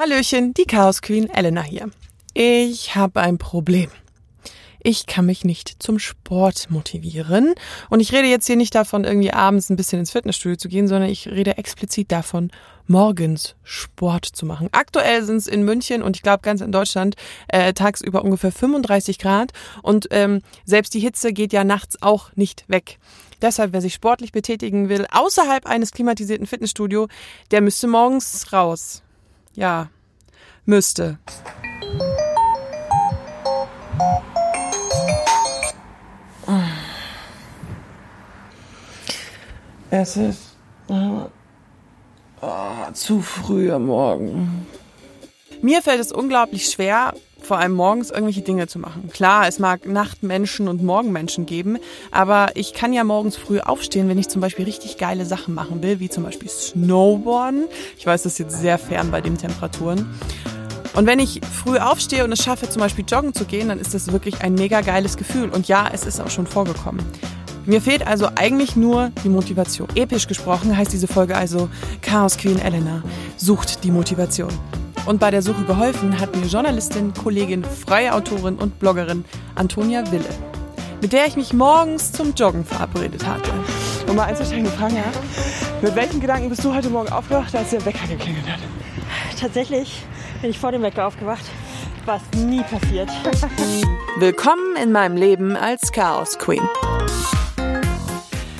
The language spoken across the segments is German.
Hallöchen, die Chaos Queen Elena hier. Ich habe ein Problem. Ich kann mich nicht zum Sport motivieren. Und ich rede jetzt hier nicht davon, irgendwie abends ein bisschen ins Fitnessstudio zu gehen, sondern ich rede explizit davon, morgens Sport zu machen. Aktuell sind es in München und ich glaube ganz in Deutschland äh, tagsüber ungefähr 35 Grad. Und ähm, selbst die Hitze geht ja nachts auch nicht weg. Deshalb, wer sich sportlich betätigen will, außerhalb eines klimatisierten Fitnessstudios, der müsste morgens raus. Ja, müsste. Es ist oh, zu früh am Morgen. Mir fällt es unglaublich schwer, vor allem morgens irgendwelche Dinge zu machen. Klar, es mag Nachtmenschen und Morgenmenschen geben, aber ich kann ja morgens früh aufstehen, wenn ich zum Beispiel richtig geile Sachen machen will, wie zum Beispiel Snowboarden. Ich weiß, das ist jetzt sehr fern bei den Temperaturen. Und wenn ich früh aufstehe und es schaffe, zum Beispiel joggen zu gehen, dann ist das wirklich ein mega geiles Gefühl. Und ja, es ist auch schon vorgekommen. Mir fehlt also eigentlich nur die Motivation. Episch gesprochen heißt diese Folge also Chaos Queen Elena sucht die Motivation. Und bei der Suche geholfen hat mir Journalistin, Kollegin, freie Autorin und Bloggerin Antonia Wille, mit der ich mich morgens zum Joggen verabredet hatte. Um mal einzusteigen gefragt, ja? Mit welchen Gedanken bist du heute Morgen aufgewacht, als der Wecker geklingelt hat? Tatsächlich bin ich vor dem Wecker aufgewacht, was nie passiert. Willkommen in meinem Leben als Chaos Queen.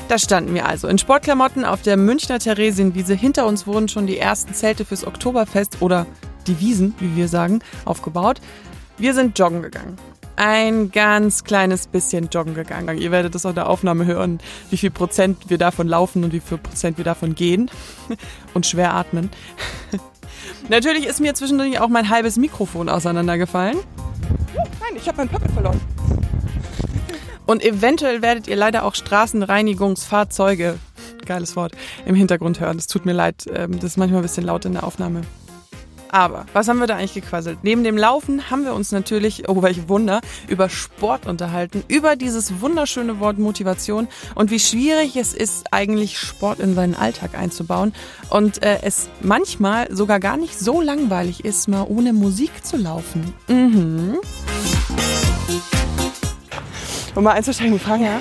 Da standen wir also in Sportklamotten auf der Münchner Theresienwiese. Hinter uns wurden schon die ersten Zelte fürs Oktoberfest oder die Wiesen, wie wir sagen, aufgebaut. Wir sind joggen gegangen. Ein ganz kleines bisschen joggen gegangen. Ihr werdet das auf der Aufnahme hören, wie viel Prozent wir davon laufen und wie viel Prozent wir davon gehen und schwer atmen. Natürlich ist mir zwischendurch auch mein halbes Mikrofon auseinandergefallen. Nein, ich habe mein Puppet verloren. Und eventuell werdet ihr leider auch Straßenreinigungsfahrzeuge, geiles Wort, im Hintergrund hören. Das tut mir leid, ähm, das ist manchmal ein bisschen laut in der Aufnahme. Aber was haben wir da eigentlich gequasselt? Neben dem Laufen haben wir uns natürlich, oh welch Wunder, über Sport unterhalten, über dieses wunderschöne Wort Motivation und wie schwierig es ist, eigentlich Sport in seinen Alltag einzubauen und äh, es manchmal sogar gar nicht so langweilig ist, mal ohne Musik zu laufen. Mhm. Um mal einzusteigen, die Frage, ja?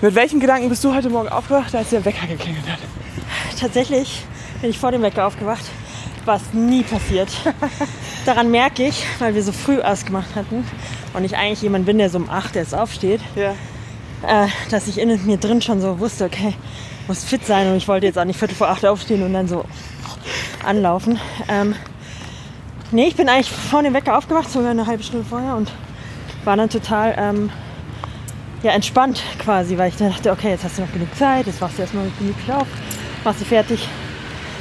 Mit welchen Gedanken bist du heute Morgen aufgewacht, als der Wecker geklingelt hat? Tatsächlich bin ich vor dem Wecker aufgewacht, was nie passiert. Daran merke ich, weil wir so früh ausgemacht hatten und ich eigentlich jemand bin, der so um 8 jetzt aufsteht, Ja. äh, dass ich in mir drin schon so wusste, okay, muss fit sein und ich wollte jetzt auch nicht viertel vor acht aufstehen und dann so anlaufen. Ähm, nee, ich bin eigentlich vor dem Wecker aufgewacht, sogar eine halbe Stunde vorher und war dann total ähm, ja, entspannt quasi, weil ich dann dachte, okay, jetzt hast du noch genug Zeit, jetzt wachst du erstmal gemütlich auf, machst du fertig,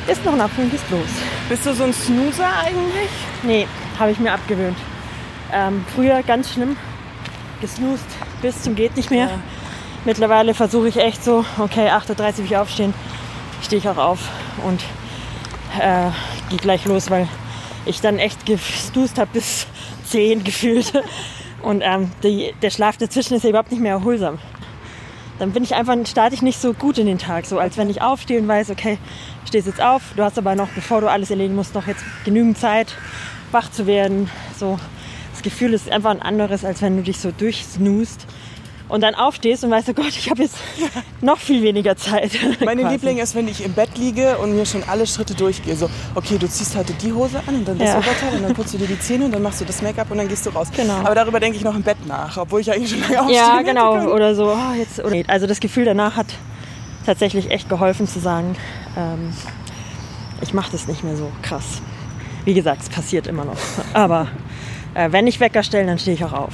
isst noch einen Apfel und gehst los. Bist du so ein Snoozer eigentlich? Nee, habe ich mir abgewöhnt. Ähm, früher ganz schlimm, gesnoost bis zum geht nicht mehr. Ja. Mittlerweile versuche ich echt so, okay, 8.30 Uhr will ich aufstehen, stehe ich auch auf und äh, gehe gleich los, weil ich dann echt gesnoost habe bis 10 gefühlt. Und ähm, die, der Schlaf dazwischen ist ja überhaupt nicht mehr erholsam. Dann bin ich einfach, starte ich nicht so gut in den Tag, so als wenn ich aufstehe und weiß, okay, stehst jetzt auf, du hast aber noch, bevor du alles erledigen musst, noch jetzt genügend Zeit, wach zu werden. So, das Gefühl ist einfach ein anderes, als wenn du dich so durchsnoost und dann aufstehst und weißt, oh Gott, ich habe jetzt noch viel weniger Zeit. Meine. Liebling ist, wenn ich im Bett liege und mir schon alle Schritte durchgehe. So, okay, du ziehst heute die Hose an und dann das Ja. Oberteil und dann putzt du dir die Zähne und dann machst du das Make-up und dann gehst du raus. Genau. Aber darüber denke ich noch im Bett nach, obwohl ich eigentlich schon lange aufstehen Ja, genau. können. Oder so. Oh, jetzt, oder, also das Gefühl danach hat tatsächlich echt geholfen zu sagen, ähm, ich mache das nicht mehr so krass. Wie gesagt, es passiert immer noch. Aber äh, wenn ich Wecker stelle, dann stehe ich auch auf.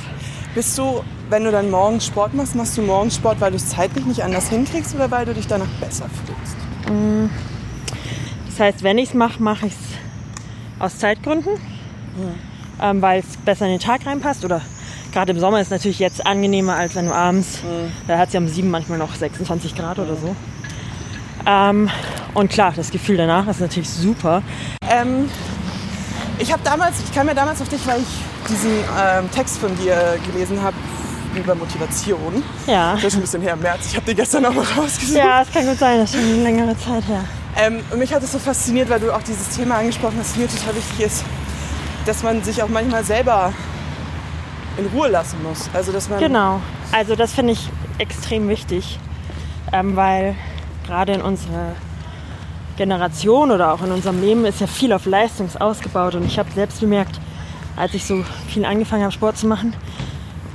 Bist du, wenn du dann morgens Sport machst, machst du morgens Sport, weil du es zeitlich nicht anders hinkriegst oder weil du dich danach besser fühlst? Das heißt, wenn ich es mache, mache ich es aus Zeitgründen, ähm, weil es besser in den Tag reinpasst. Oder gerade im Sommer ist es natürlich jetzt angenehmer, als wenn du abends, da hat es ja um sieben manchmal noch 26 Grad oder so. Ähm, und klar, das Gefühl danach ist natürlich super. Ähm, ich habe damals, ich kam ja damals auf dich, weil ich diesen ähm, Text von dir gelesen habe über Motivation. Ja. Das ist schon ein bisschen her im März. Ich habe den gestern auch mal rausgesucht. Ja, es kann gut sein, das ist schon eine längere Zeit her. Ähm, und mich hat es so fasziniert, weil du auch dieses Thema angesprochen hast, mir total wichtig ist, dass man sich auch manchmal selber in Ruhe lassen muss. Also dass man Genau. Also das finde ich extrem wichtig, ähm, weil gerade in unserer Generation oder auch in unserem Leben ist ja viel auf Leistung ausgebaut. Und ich habe selbst bemerkt, als ich so viel angefangen habe, Sport zu machen,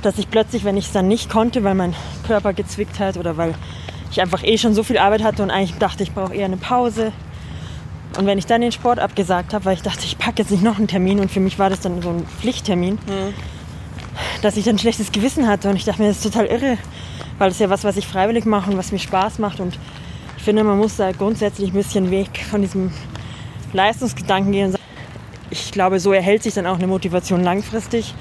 dass ich plötzlich, wenn ich es dann nicht konnte, weil mein Körper gezwickt hat oder weil ich einfach eh schon so viel Arbeit hatte und eigentlich dachte, ich brauche eher eine Pause. Und wenn ich dann den Sport abgesagt habe, weil ich dachte, ich packe jetzt nicht noch einen Termin und für mich war das dann so ein Pflichttermin, dass ich dann ein schlechtes Gewissen hatte und ich dachte mir, das ist total irre, weil das ist ja was, was ich freiwillig mache und was mir Spaß macht und ich finde, man muss da grundsätzlich ein bisschen weg von diesem Leistungsgedanken gehen. Ich glaube, so erhält sich dann auch eine Motivation langfristig,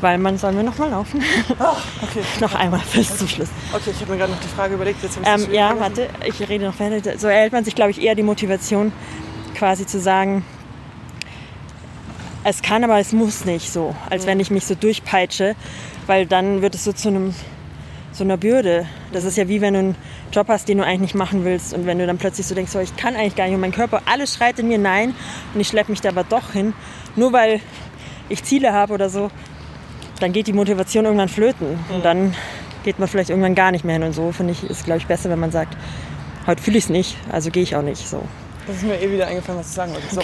weil man soll mir noch mal laufen. Ah, okay. noch einmal bis zum Schluss. Okay, ich habe mir gerade noch die Frage überlegt. Jetzt Ähm, ja, vergessen. warte, ich rede noch weiter. So erhält man sich, glaube ich, eher die Motivation, quasi zu sagen, es kann, aber es muss nicht so, als wenn ich mich so durchpeitsche, weil dann wird es so zu einem so einer Bürde. Das ist ja wie wenn du einen Job hast, den du eigentlich nicht machen willst und wenn du dann plötzlich so denkst, so, ich kann eigentlich gar nicht und mein Körper, alles schreit in mir nein und ich schleppe mich da aber doch hin, nur weil ich Ziele habe oder so, dann geht die Motivation irgendwann flöten und dann geht man vielleicht irgendwann gar nicht mehr hin und so finde ich ist glaube ich besser, wenn man sagt, heute fühle ich es nicht, also gehe ich auch nicht so. Das ist mir eh wieder eingefallen, was ich sagen wollte. So,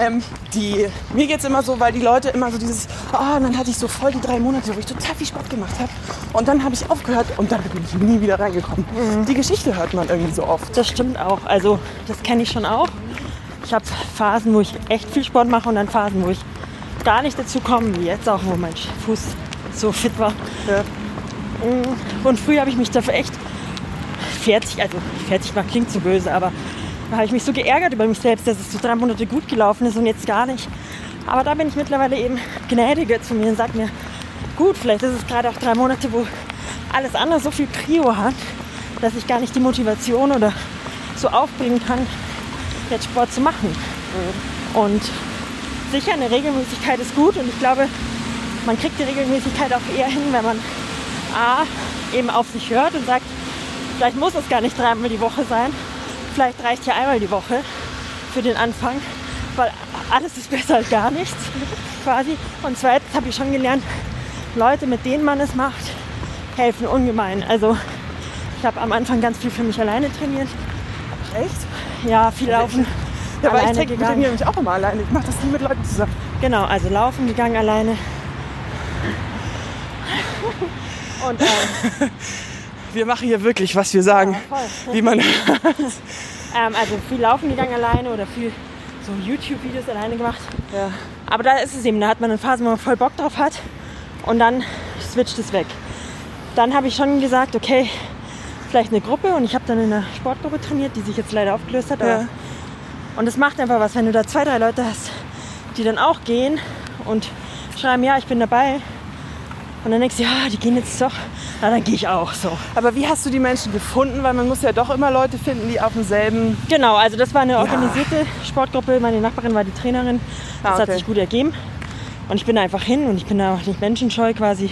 ähm, die, mir geht es immer so, weil die Leute immer so dieses, ah, und dann hatte ich so voll die drei Monate, wo ich total viel Sport gemacht habe. Und dann habe ich aufgehört und dann bin ich nie wieder reingekommen. Die Geschichte hört man irgendwie so oft. Das stimmt auch. Also das kenne ich schon auch. Ich habe Phasen, wo ich echt viel Sport mache und dann Phasen, wo ich gar nicht dazu komme, wie jetzt auch, wo mein Fuß so fit war. Ja. Und früher habe ich mich dafür echt fertig, also fertig war klingt so böse, aber da habe ich mich so geärgert über mich selbst, dass es so drei Monate gut gelaufen ist und jetzt gar nicht. Aber da bin ich mittlerweile eben gnädiger zu mir und sage mir, gut, vielleicht ist es gerade auch drei Monate, wo alles andere so viel Prio hat, dass ich gar nicht die Motivation oder so aufbringen kann, jetzt Sport zu machen. Und sicher, eine Regelmäßigkeit ist gut und ich glaube, man kriegt die Regelmäßigkeit auch eher hin, wenn man A, eben auf sich hört und sagt, vielleicht muss es gar nicht dreimal die Woche sein, vielleicht reicht ja einmal die Woche für den Anfang, weil alles ist besser als gar nichts quasi. Und zweitens habe ich schon gelernt, Leute, mit denen man es macht, helfen ungemein. Also ich habe am Anfang ganz viel für mich alleine trainiert. Echt? Ja, viel laufen. Ja, aber ich alleine trainiere gegangen. mich auch immer alleine. Ich mache das nie mit Leuten zusammen. Genau, also laufen gegangen alleine. Und ähm, Wir machen hier wirklich, was wir sagen. voll. Wie man Ähm, also viel laufen gegangen alleine oder viel so YouTube-Videos alleine gemacht. ja. Aber da ist es eben, da hat man eine Phase, wo man voll Bock drauf hat und dann switcht es weg. Dann habe ich schon gesagt, okay, vielleicht eine Gruppe und ich habe dann in einer Sportgruppe trainiert, die sich jetzt leider aufgelöst hat. Ja. Und es macht einfach was, wenn du da zwei, drei Leute hast, die dann auch gehen und schreiben, ja, ich bin dabei. Und dann denkst du, ja, die gehen jetzt doch, na, dann gehe ich auch so. Aber wie hast du die Menschen gefunden? Weil man muss ja doch immer Leute finden, die auf demselben... Genau, also das war eine organisierte Sportgruppe. Meine Nachbarin war die Trainerin. Das Ah, hat okay. sich gut ergeben. Und ich bin da einfach hin und ich bin da auch nicht menschenscheu quasi.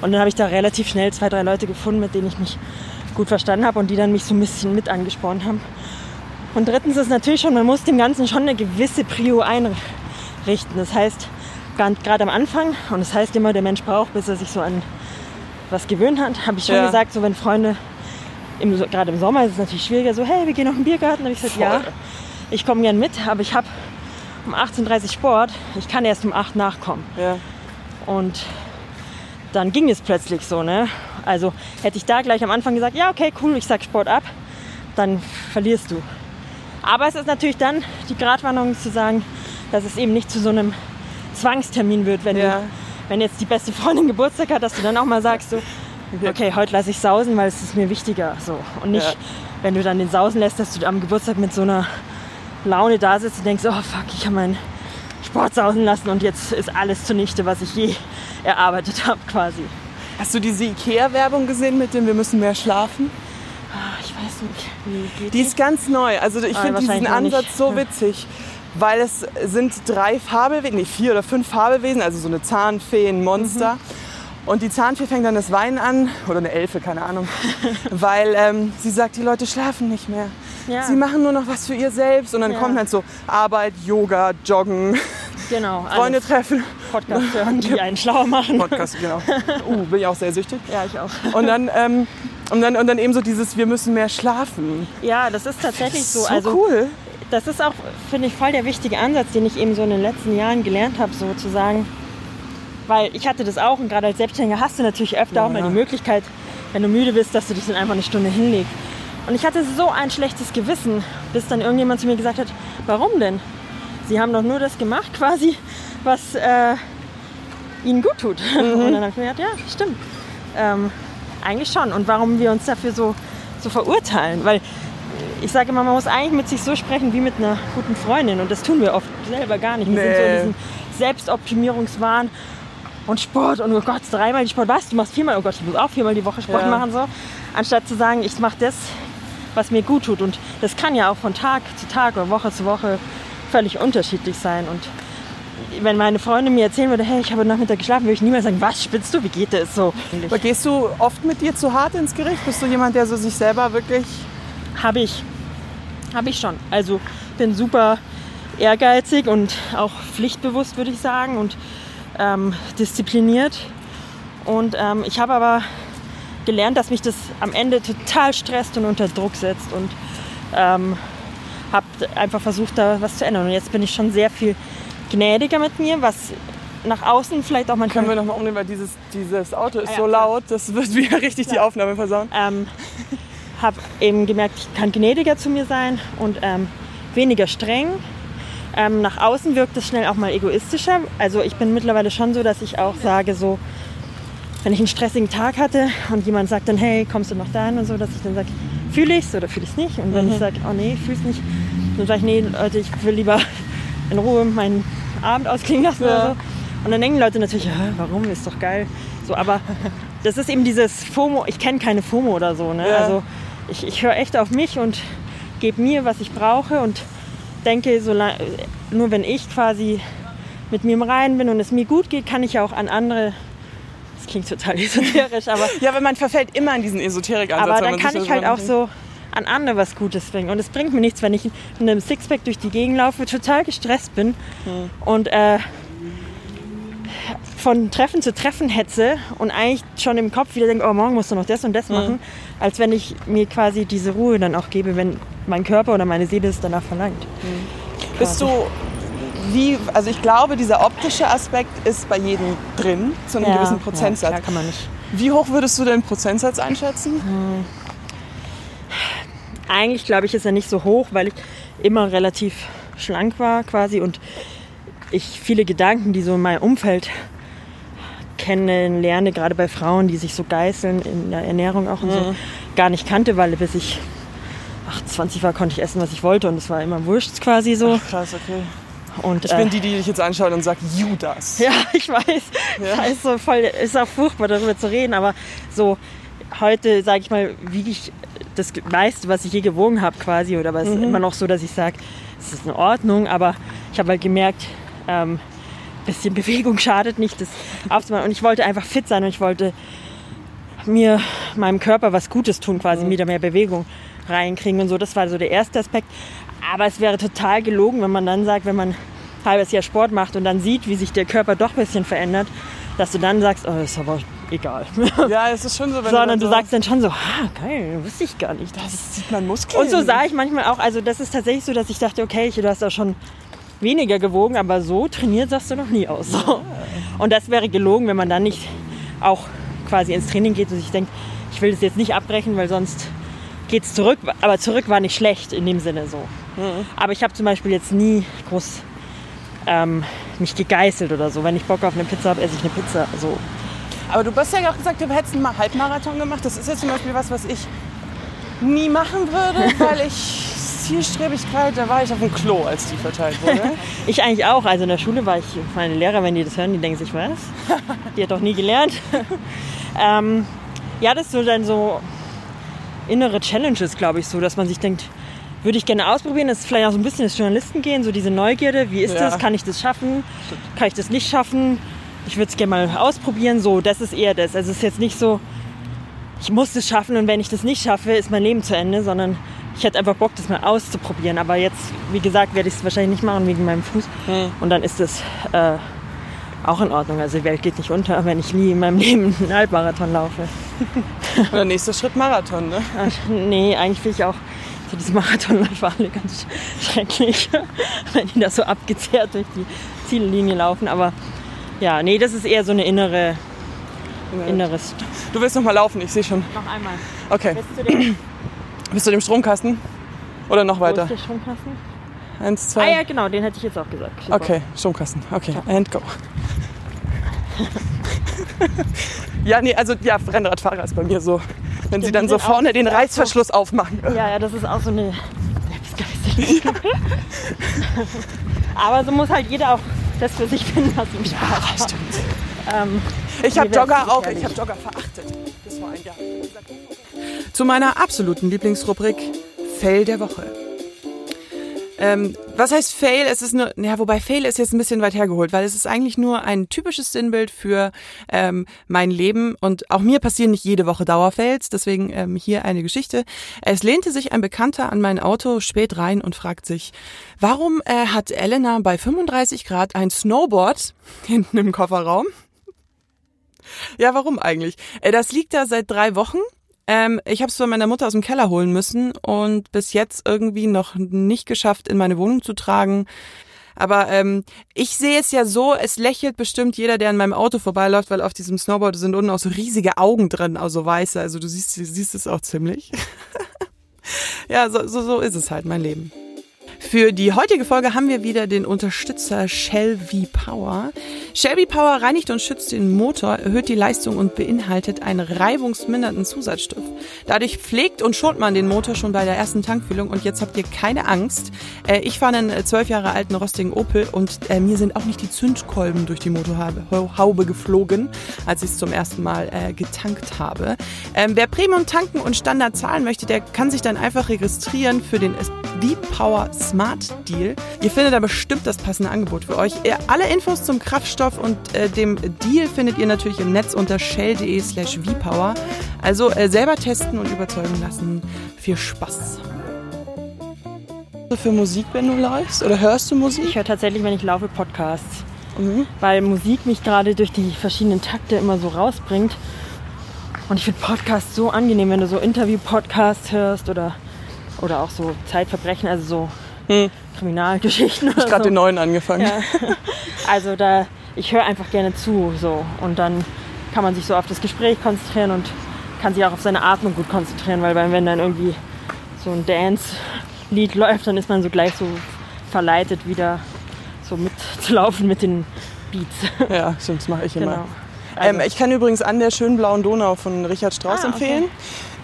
Und dann habe ich da relativ schnell zwei, drei Leute gefunden, mit denen ich mich gut verstanden habe und die dann mich so ein bisschen mit angespornt haben. Und drittens ist natürlich schon, man muss dem Ganzen schon eine gewisse Prio einrichten. Das heißt, gerade am Anfang, und das heißt immer, der Mensch braucht, bis er sich so an was gewöhnt hat, habe ich schon Ja. gesagt, so wenn Freunde, gerade im Sommer ist es natürlich schwieriger, so hey, wir gehen noch in den Biergarten. Habe ich gesagt, ja, Voll. ich komme gern mit, aber ich habe um 18.30 Uhr Sport, ich kann erst um 8 Uhr nachkommen. Ja. Und dann ging es plötzlich so, ne? Also hätte ich da gleich am Anfang gesagt, ja, okay, cool, ich sag Sport ab, dann verlierst du. Aber es ist natürlich dann die Gratwanderung zu sagen, dass es eben nicht zu so einem Zwangstermin wird, wenn, Ja. du, wenn jetzt die beste Freundin Geburtstag hat, dass du dann auch mal sagst, so, okay, heute lasse ich sausen, weil es ist mir wichtiger. So. Und nicht, Ja. wenn du dann den sausen lässt, dass du am Geburtstag mit so einer Laune da sitzt und denkst, oh fuck, ich habe meinen Sport sausen lassen und jetzt ist alles zunichte, was ich je erarbeitet habe quasi. Hast du diese Ikea-Werbung gesehen mit dem Wir müssen mehr schlafen? Ah, Ich weiß nicht, Die ist ganz neu. Also ich Ah, finde diesen noch nicht. Ansatz so Ja. Weil es sind drei Fabelwesen, nee, vier oder fünf Fabelwesen, also so eine Zahnfee, ein Monster. Mhm. Und die Zahnfee fängt dann das Weinen an, oder eine Elfe, keine Ahnung, weil ähm, sie sagt, die Leute schlafen nicht mehr. Ja. sie machen nur noch was für ihr selbst und dann Ja. kommt halt so Arbeit, Yoga, Joggen, Genau. alles. Freunde treffen, Podcast hören, die einen schlauer machen. Podcast, genau. Uh, bin ich auch sehr süchtig. Ja, ich auch. Und dann, ähm, und dann, und dann eben so dieses, wir müssen mehr schlafen. Ja, das ist tatsächlich so. So also cool. Das ist auch, finde ich, voll der wichtige Ansatz, den ich eben so in den letzten Jahren gelernt habe, sozusagen. Weil ich hatte das auch und gerade als Selbstständiger hast du natürlich öfter auch mal Ja. die Möglichkeit, wenn du müde bist, dass du dich dann einfach eine Stunde hinlegst. Und ich hatte so ein schlechtes Gewissen, bis dann irgendjemand zu mir gesagt hat, warum denn? Sie haben doch nur das gemacht quasi, was äh, ihnen gut tut. Und dann habe ich mir gedacht, ja, stimmt. Ähm, eigentlich schon. Und warum wir uns dafür so, so verurteilen? Weil ich sage immer, man muss eigentlich mit sich so sprechen wie mit einer guten Freundin. Und das tun wir oft selber gar nicht. Wir sind so in Nee. diesem Selbstoptimierungswahn und Sport und oh Gott, dreimal die Sport. Was? Du machst viermal? Oh Gott, ich muss auch viermal die Woche Sport Ja. machen. So. Anstatt zu sagen, ich mache das, was mir gut tut. Und das kann ja auch von Tag zu Tag oder Woche zu Woche völlig unterschiedlich sein. Und wenn meine Freundin mir erzählen würde, hey, ich habe Nachmittag geschlafen, würde ich niemals sagen, was spinnst du, wie geht das so? Aber gehst du oft mit dir zu hart ins Gericht? Bist du jemand, der so sich selber wirklich. Habe ich. Habe ich schon. Also bin super ehrgeizig und auch pflichtbewusst, würde ich sagen, und ähm, diszipliniert. Und ähm, ich habe aber gelernt, dass mich das am Ende total stresst und unter Druck setzt und ähm, habe einfach versucht, da was zu ändern. Und jetzt bin ich schon sehr viel gnädiger mit mir, was nach außen vielleicht auch manchmal Können wir nochmal umnehmen, weil dieses, dieses Auto ist Ah ja, so klar. laut, das wird wieder richtig die Aufnahme versauen. ähm, habe eben gemerkt, ich kann gnädiger zu mir sein und ähm, weniger streng. Ähm, nach außen wirkt es schnell auch mal egoistischer. Also ich bin mittlerweile schon so, dass ich auch sage, so, wenn ich einen stressigen Tag hatte und jemand sagt dann, hey, kommst du noch dahin und so, dass ich dann sage, fühle ich es oder fühle ich es nicht? Und wenn ich sage, oh nee, fühle es nicht, dann sage ich, nee, Leute, ich will lieber in Ruhe meinen Abend ausklingen lassen Ja. oder so. Und dann denken Leute natürlich, warum, ist doch geil. So, aber das ist eben dieses FOMO, ich kenne keine FOMO oder so. Ne? Ja. Also ich, ich höre echt auf mich und gebe mir, was ich brauche und denke, solang, nur wenn ich quasi mit mir im Reinen bin und es mir gut geht, kann ich ja auch an andere, das klingt total esoterisch, aber, Ja, weil man verfällt immer in diesen Esoterik-Ansatz. aber dann kann ich halt auch so an andere was Gutes bringen. Und es bringt mir nichts, wenn ich mit einem Sixpack durch die Gegend laufe, total gestresst bin Hm. und äh, von Treffen zu Treffen hetze und eigentlich schon im Kopf wieder denke, oh, morgen musst du noch das und das machen, als wenn ich mir quasi diese Ruhe dann auch gebe, wenn mein Körper oder meine Seele es danach verlangt. Bist du, wie, also ich glaube, dieser optische Aspekt ist bei jedem drin, zu einem gewissen Prozentsatz. Ja, kann man nicht. Wie hoch würdest du den Prozentsatz einschätzen? Eigentlich glaube ich, ist er nicht so hoch, weil ich immer relativ schlank war quasi und ich viele Gedanken, die so in meinem Umfeld kennenlerne, gerade bei Frauen, die sich so geißeln in der Ernährung auch und so, gar nicht kannte, weil bis ich 28 war, konnte ich essen, was ich wollte und es war immer wurscht quasi so. Krass, okay. Und, Ich bin die, die dich jetzt anschaut und sagt, Judas. Ja, ich weiß. Ja. Ist so voll, ist auch furchtbar darüber zu reden, aber so heute, sage ich mal, wiege ich das meiste, was ich je gewogen habe quasi, oder aber es ist immer noch so, dass ich sage, es ist in Ordnung, aber ich habe halt gemerkt, ähm, bisschen Bewegung schadet nicht, das aufzumachen. Und ich wollte einfach fit sein und ich wollte mir, meinem Körper was Gutes tun, quasi wieder mehr Bewegung reinkriegen und so. Das war so der erste Aspekt. Aber es wäre total gelogen, wenn man dann sagt, wenn man ein halbes Jahr Sport macht und dann sieht, wie sich der Körper doch ein bisschen verändert, dass du dann sagst, oh, das ist aber egal. Ja, es ist schon so, wenn Sondern du so, sagst dann schon so, ah, geil, wusste ich gar nicht. das sieht man Muskeln. Und so sah ich manchmal auch, also das ist tatsächlich so, dass ich dachte, okay, du hast auch schon weniger gewogen, aber so trainiert sahst du noch nie aus. So. Und das wäre gelogen, wenn man dann nicht auch quasi ins Training geht und sich denkt, ich will das jetzt nicht abbrechen, weil sonst geht es zurück. Aber zurück war nicht schlecht in dem Sinne so. Aber ich habe zum Beispiel jetzt nie groß ähm, mich gegeißelt oder so. Wenn ich Bock auf eine Pizza habe, esse ich eine Pizza. So. Aber du hast ja auch gesagt, du hättest einen Halbmarathon gemacht. Das ist jetzt zum Beispiel was, was ich nie machen würde, weil ich Zielstrebigkeit, da war ich auf dem Klo, als die verteilt wurde. Ich eigentlich auch. Also in der Schule war ich, meine Lehrer, wenn die das hören, die denken sich, was? Die hat doch nie gelernt. ähm, ja, das ist so dann so innere Challenges, glaube ich, so, dass man sich denkt, würde ich gerne ausprobieren. Das ist vielleicht auch so ein bisschen das Journalistengehen, so diese Neugierde. Wie ist Ja. das? Kann ich das schaffen? Kann ich das nicht schaffen? Ich würde es gerne mal ausprobieren. So, das ist eher das. Also es ist jetzt nicht so, ich muss das schaffen und wenn ich das nicht schaffe, ist mein Leben zu Ende, sondern ich hätte einfach Bock, das mal auszuprobieren. Aber jetzt, wie gesagt, werde ich es wahrscheinlich nicht machen wegen meinem Fuß. Hm. Und dann ist es äh, auch in Ordnung. Also die Welt geht nicht unter, wenn ich nie in meinem Leben einen Halbmarathon laufe. Der nächste Schritt Marathon, ne? Ach, nee, eigentlich will ich auch so diese Marathonläufer alle ganz schrecklich, wenn die da so abgezehrt durch die Ziellinie laufen. Aber ja, nee, das ist eher so eine innere, inneres. Du willst noch mal laufen, ich sehe schon. Noch einmal. Okay. Bis zu dem, Bist du dem Stromkasten? Oder noch wo ist weiter? der Stromkasten? Eins, Ah zwei. ja, genau, den hätte ich jetzt auch gesagt. Super. Okay, Stromkasten. Okay, and go. ja, nee, also ja, Rennradfahrer ist bei mir so. Wenn sie Ja, dann so vorne den ja, so- Reißverschluss aufmachen. Ja, ja, das ist auch so eine Selbstgeißelung. Aber so muss halt jeder auch das für sich finden, was ihm Spaß macht. Stimmt. Ähm, Ich habe Jogger auch, ich habe Jogger verachtet. Zu meiner absoluten Lieblingsrubrik Fail der Woche. Ähm, was heißt Fail? Es ist nur, ja, wobei Fail ist jetzt ein bisschen weit hergeholt, weil es ist eigentlich nur ein typisches Sinnbild für ähm, mein Leben und auch mir passieren nicht jede Woche Dauerfails, deswegen ähm, hier eine Geschichte. Es lehnte sich ein Bekannter an mein Auto spät rein und fragt sich, warum äh, hat Elena bei 35 Grad ein Snowboard hinten im Kofferraum? Ja, warum eigentlich? Äh, Das liegt da seit drei Wochen. Ähm, ich habe es von meiner Mutter aus dem Keller holen müssen und bis jetzt irgendwie noch nicht geschafft, in meine Wohnung zu tragen. Aber ähm, ich sehe es ja so, es lächelt bestimmt jeder, der an meinem Auto vorbeiläuft, weil auf diesem Snowboard sind unten auch so riesige Augen drin, also weiße. Also du siehst, siehst es auch ziemlich. ja, so, so, so ist es halt, mein Leben. Für die heutige Folge haben wir wieder den Unterstützer Shell V-Power. Shell V-Power reinigt und schützt den Motor, erhöht die Leistung und beinhaltet einen reibungsmindernden Zusatzstoff. Dadurch pflegt und schont man den Motor schon bei der ersten Tankfüllung und jetzt habt ihr keine Angst. Äh, ich fahre einen zwölf Jahre alten rostigen Opel und äh, mir sind auch nicht die Zündkolben durch die Motorhaube geflogen, als ich es zum ersten Mal äh, getankt habe. Ähm, wer Premium tanken und Standard zahlen möchte, der kann sich dann einfach registrieren für den V-Power Smart Deal. Ihr findet da bestimmt das passende Angebot für euch. Äh, Alle Infos zum Kraftstoff und äh, dem Deal findet ihr natürlich im Netz unter shell.de slash vpower. Also äh, selber testen und überzeugen lassen. Viel Spaß. Für Musik, wenn du läufst? Oder hörst du Musik? ich höre tatsächlich, wenn ich laufe, Podcasts. Mhm. Weil Musik mich gerade durch die verschiedenen Takte immer so rausbringt. Und ich finde Podcasts so angenehm, wenn du so Interview-Podcasts hörst oder, oder auch so Zeitverbrechen, also so Hm. Kriminalgeschichten. Ich habe gerade den neuen angefangen. Ja. Also da, ich höre einfach gerne zu so und dann kann man sich so auf das Gespräch konzentrieren und kann sich auch auf seine Atmung gut konzentrieren, weil wenn dann irgendwie so ein Dance-Lied läuft, dann ist man so gleich so verleitet wieder so mitzulaufen mit den Beats. Ja, stimmt, das mache ich immer. Genau. ähm, ich kann übrigens an der schönen blauen Donau von Richard Strauss Ah, okay. empfehlen.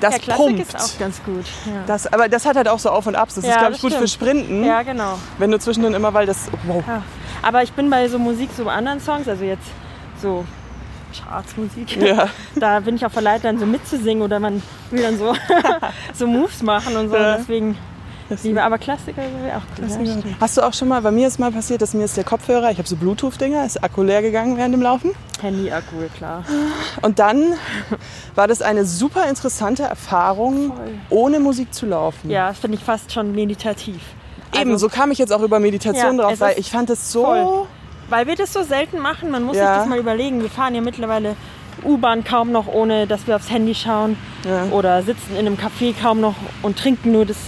Das ja, Klassik pumpt. ist auch ganz gut. Ja, Das, aber das hat halt auch so Auf und Abs. Das Ja, ist, glaube ich, gut für stimmt. Sprinten. ja genau. Wenn du zwischendrin immer, weil das. Wow. Ja. Aber ich bin bei so Musik, so anderen Songs, also jetzt so Chartsmusik. Ja. Da bin ich auch verleitet, dann so mitzusingen oder man will dann so, so Moves machen und so. Ja. Deswegen liebe, aber Klassiker wäre auch stimmt. Hast du auch schon mal, bei mir ist mal passiert, dass mir ist der Kopfhörer, ich habe so Bluetooth-Dinger, ist Akku leer gegangen während dem Laufen. Handy-Akku, klar. Und dann war das eine super interessante Erfahrung, Voll. ohne Musik zu laufen. Ja, das finde ich fast schon meditativ. Eben, Also, so kam ich jetzt auch über Meditation Ja, drauf, weil ich fand es so. voll. Weil wir das so selten machen, man muss Ja. sich das mal überlegen. Wir fahren ja mittlerweile U-Bahn kaum noch, ohne dass wir aufs Handy schauen. Ja. Oder sitzen in einem Café kaum noch und trinken nur das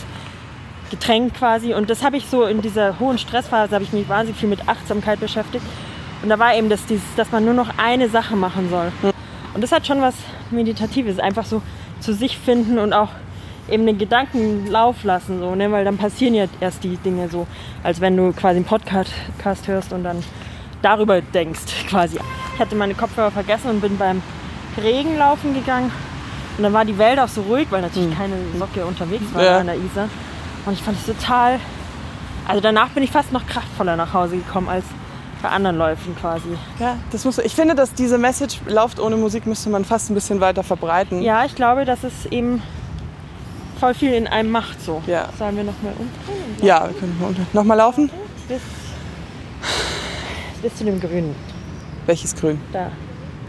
Getränk quasi. Und das habe ich so in dieser hohen Stressphase, habe ich mich wahnsinnig viel mit Achtsamkeit beschäftigt. Und da war eben das, dieses, dass man nur noch eine Sache machen soll. Und das hat schon was Meditatives, einfach so zu sich finden und auch eben den Gedanken Lauf lassen, so, ne? weil dann passieren ja erst die Dinge so, als wenn du quasi einen Podcast hörst und dann darüber denkst quasi. Ich hatte meine Kopfhörer vergessen und bin beim Regen laufen gegangen und dann war die Welt auch so ruhig, weil natürlich keine Socke unterwegs war Ja. an der Isar. Und ich fand es total, also danach bin ich fast noch kraftvoller nach Hause gekommen als bei anderen Läufen quasi. Ja, das muss, ich finde, dass diese Message, lauft ohne Musik, müsste man fast ein bisschen weiter verbreiten. Ja, ich glaube, dass es eben voll viel in einem macht so. Ja. Sollen wir noch mal umdrehen? Ja, wir können mal unter- noch mal laufen. Bis, bis zu dem Grünen. Welches Grün? Da.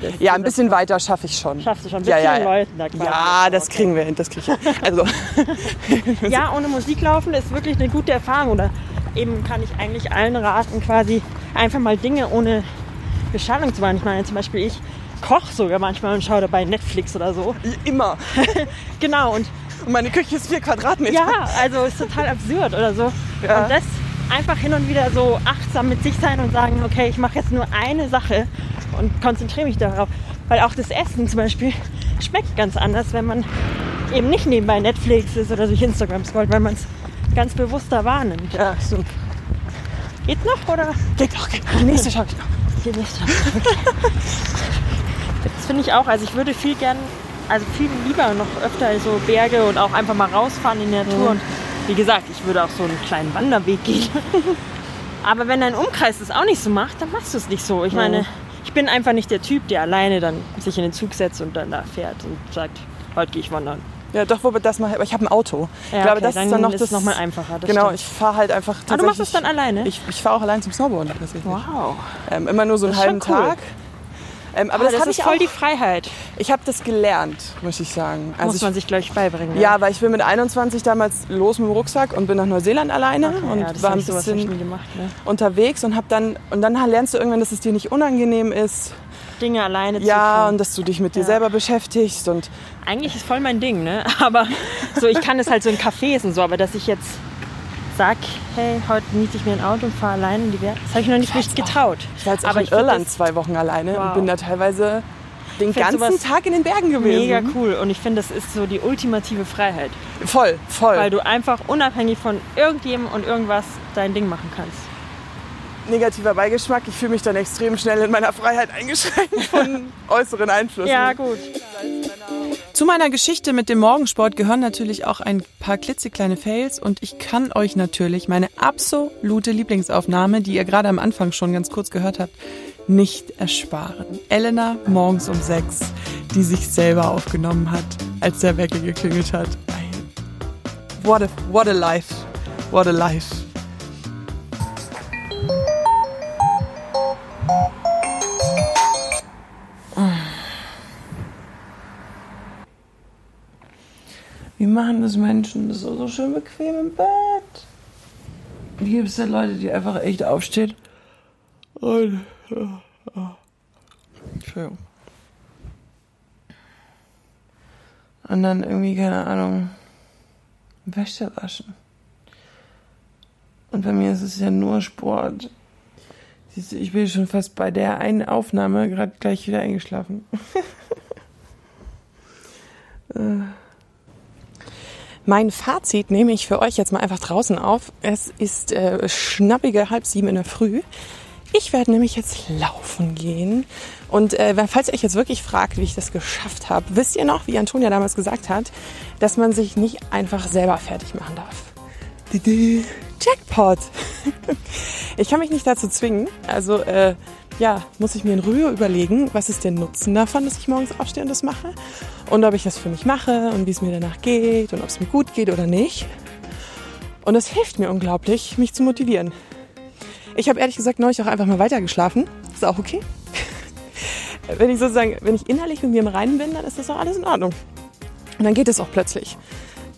Das- Ja, ein bisschen weiter schaffe ich schon. Schaffst du schon. Mit ja, ja, vielen ja. Leuten da quasi. Ja, das Okay. kriegen wir hin, das kriege ich. Also, Ja, ohne Musik laufen ist wirklich eine gute Erfahrung. Oder eben kann ich eigentlich allen raten, quasi einfach mal Dinge ohne Beschallung zu machen. Ich meine, zum Beispiel ich koche sogar manchmal und schaue dabei Netflix oder so. immer. Genau, und Und meine Küche ist vier Quadratmeter. ja, also ist total absurd oder so. Ja. Und das einfach hin und wieder so achtsam mit sich sein und sagen, okay, ich mache jetzt nur eine Sache und konzentriere mich darauf. Weil auch das Essen zum Beispiel schmeckt ganz anders, wenn man eben nicht nebenbei Netflix ist oder durch Instagram scrollt, weil man es ganz bewusster wahrnimmt. Ja, stimmt. Geht's noch oder? Geht doch, geht. Die nächste schaffe ich noch. Geht nicht. Okay. Das finde ich auch. Also ich würde viel gern, also viel lieber noch öfter so Berge und auch einfach mal rausfahren in die Natur. Und wie gesagt, ich würde auch so einen kleinen Wanderweg gehen. Aber wenn dein Umkreis das auch nicht so macht, dann machst du es nicht so. Ich meine, ich bin einfach nicht der Typ, der alleine dann sich in den Zug setzt und dann da fährt und sagt, heute gehe ich wandern. Ja, doch, wo wir das mal, aber ich habe ein Auto. Ja, ich glaube, okay, das dann ist dann noch ist das noch mal einfacher, genau, stimmt. ich fahre halt einfach Ah, du machst das dann alleine? Ich, ich fahre auch allein zum Snowboarden tatsächlich. wow. Ähm, immer nur so einen halben cool. Tag. Ähm, aber Aber das, das, ist ich voll auch. die Freiheit. Ich habe das gelernt, muss ich sagen. Muss Also man ich, sich gleich beibringen. ja, weil ich bin mit 21 damals los mit dem Rucksack und bin nach Neuseeland alleine Okay, und ja, war ein bisschen gemacht. Ne? unterwegs und habe dann und dann lernst du irgendwann, dass es dir nicht unangenehm ist. Dinge alleine zu Ja, und dass du dich mit dir Ja. selber beschäftigst und Eigentlich ist voll mein Ding, ne? Aber so, ich kann es halt so in Cafés und so, aber dass ich jetzt sag, hey, heute miete ich mir ein Auto und fahre allein in die Welt, das habe ich noch nicht richtig getraut. ich war jetzt auch aber in ich Irland zwei Wochen alleine und Wow. bin da teilweise den ganzen Tag in den Bergen gewesen. Mega cool und ich finde, das ist so die ultimative Freiheit, Voll, voll. weil du einfach unabhängig von irgendjemandem und irgendwas dein Ding machen kannst. negativer Beigeschmack. Ich fühle mich dann extrem schnell in meiner Freiheit eingeschränkt von äußeren Einflüssen. Ja, gut. Zu meiner Geschichte mit dem Morgensport gehören natürlich auch ein paar klitzekleine Fails und ich kann euch natürlich meine absolute Lieblingsaufnahme, die ihr gerade am Anfang schon ganz kurz gehört habt, nicht ersparen. Elena morgens um sechs, die sich selber aufgenommen hat, als der Wecker geklingelt hat. What a, what a life. What a life. Machen das Menschen? Das ist so schön bequem im Bett. Wie gibt es denn Leute, die einfach echt aufstehen? Und, Entschuldigung. Und dann irgendwie, keine Ahnung, Wäsche waschen. Und bei mir ist es ja nur Sport. Siehst du, ich bin schon fast bei der einen Aufnahme gerade gleich wieder eingeschlafen. Mein Fazit nehme ich für euch jetzt mal einfach draußen auf. Es ist äh, schnappige halb sieben in der Früh. Ich werde nämlich jetzt laufen gehen. Und äh, falls ihr euch jetzt wirklich fragt, wie ich das geschafft habe, wisst ihr noch, wie Antonia damals gesagt hat, dass man sich nicht einfach selber fertig machen darf. Didi. Jackpot! ich kann mich nicht dazu zwingen. Also, äh, ja, muss ich mir in Ruhe überlegen, was ist der Nutzen davon, dass ich morgens aufstehe und das mache. Und ob ich das für mich mache und wie es mir danach geht und ob es mir gut geht oder nicht. Und es hilft mir unglaublich, mich zu motivieren. Ich habe ehrlich gesagt neulich auch einfach mal weitergeschlafen. Ist auch okay. wenn ich sozusagen, wenn ich innerlich mit mir im Reinen bin, dann ist das auch alles in Ordnung. Und dann geht es auch plötzlich.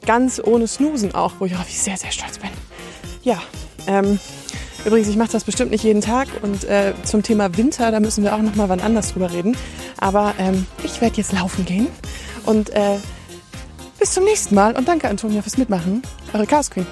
Ganz ohne Snoosen auch, wo ich auch sehr, sehr stolz bin. Ja, ähm, übrigens, ich mache das bestimmt nicht jeden Tag und äh, zum Thema Winter, da müssen wir auch noch mal wann anders drüber reden. Aber ähm, ich werde jetzt laufen gehen und äh, bis zum nächsten Mal und danke Antonia fürs Mitmachen. Eure Chaos Queen.